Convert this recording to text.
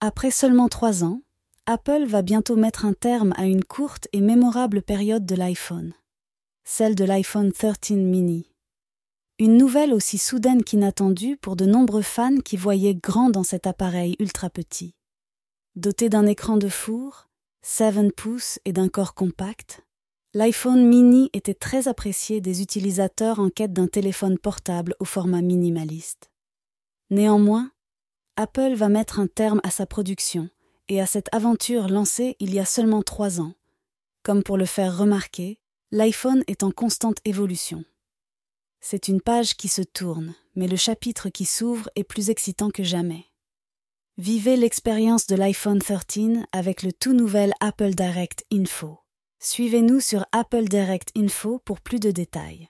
Après seulement trois ans, Apple va bientôt mettre un terme à une courte et mémorable période de l'iPhone, celle de l'iPhone 13 mini. Une nouvelle aussi soudaine qu'inattendue pour de nombreux fans qui voyaient grand dans cet appareil ultra petit. Doté d'un écran de four, 7 pouces et d'un corps compact, l'iPhone mini était très apprécié des utilisateurs en quête d'un téléphone portable au format minimaliste. Néanmoins, Apple va mettre un terme à sa production et à cette aventure lancée il y a seulement trois ans. Comme pour le faire remarquer, l'iPhone est en constante évolution. C'est une page qui se tourne, mais le chapitre qui s'ouvre est plus excitant que jamais. Vivez l'expérience de l'iPhone 13 avec le tout nouvel Apple Direct Info. Suivez-nous sur Apple Direct Info pour plus de détails.